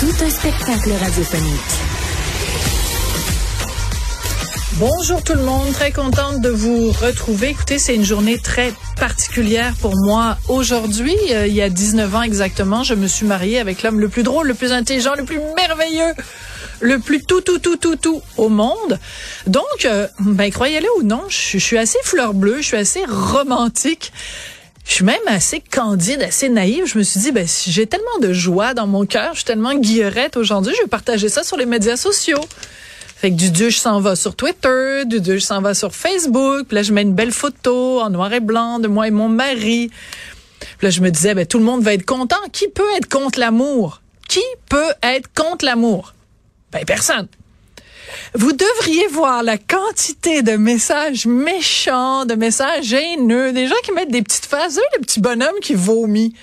Tout un spectacle radiophonique. Bonjour tout le monde, très contente de vous retrouver. Écoutez, c'est une journée très particulière pour moi aujourd'hui. Euh, il y a 19 ans exactement, je me suis mariée avec l'homme le plus drôle, le plus intelligent, le plus merveilleux, le plus tout, tout, tout, tout, tout au monde. Donc, euh, ben croyez-le ou non, je, je suis assez fleur bleue, je suis assez romantique. Je suis même assez candide, assez naïve. Je me suis dit, ben, si j'ai tellement de joie dans mon cœur, je suis tellement guillerette aujourd'hui, je vais partager ça sur les médias sociaux. Fait que du Dieu, je s'en va sur Twitter, du Dieu, je s'en va sur Facebook. Puis là, je mets une belle photo en noir et blanc de moi et mon mari. Puis là, je me disais, ben, tout le monde va être content. Qui peut être contre l'amour? Qui peut être contre l'amour? Ben, personne. Vous devriez voir la quantité de messages méchants, de messages haineux, des gens qui mettent des petites faces, savez, le petit bonhomme qui vomit.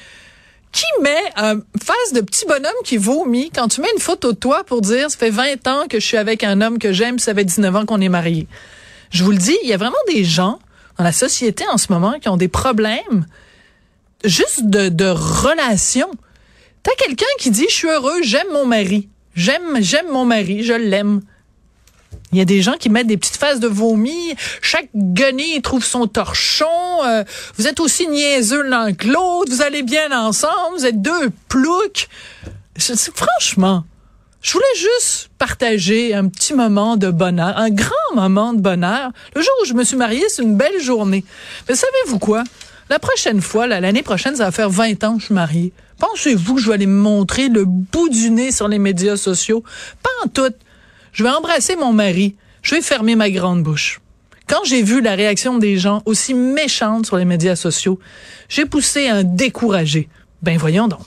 Qui met un face de petit bonhomme qui vomit quand tu mets une photo de toi pour dire ça fait 20 ans que je suis avec un homme que j'aime, ça fait 19 ans qu'on est mariés. Je vous le dis, il y a vraiment des gens dans la société en ce moment qui ont des problèmes juste de, de relation. T'as quelqu'un qui dit je suis heureux, j'aime mon mari. J'aime j'aime mon mari, je l'aime. Il y a des gens qui mettent des petites faces de vomi. Chaque guenille trouve son torchon. Euh, vous êtes aussi niaiseux l'un que l'autre. Vous allez bien ensemble. Vous êtes deux ploucs. Franchement, je voulais juste partager un petit moment de bonheur, un grand moment de bonheur. Le jour où je me suis mariée, c'est une belle journée. Mais savez-vous quoi? La prochaine fois, l'année prochaine, ça va faire 20 ans que je suis mariée. Pensez-vous que je vais aller me montrer le bout du nez sur les médias sociaux? Pas en tout. Je vais embrasser mon mari. Je vais fermer ma grande bouche. Quand j'ai vu la réaction des gens aussi méchante sur les médias sociaux, j'ai poussé un découragé. Ben voyons donc.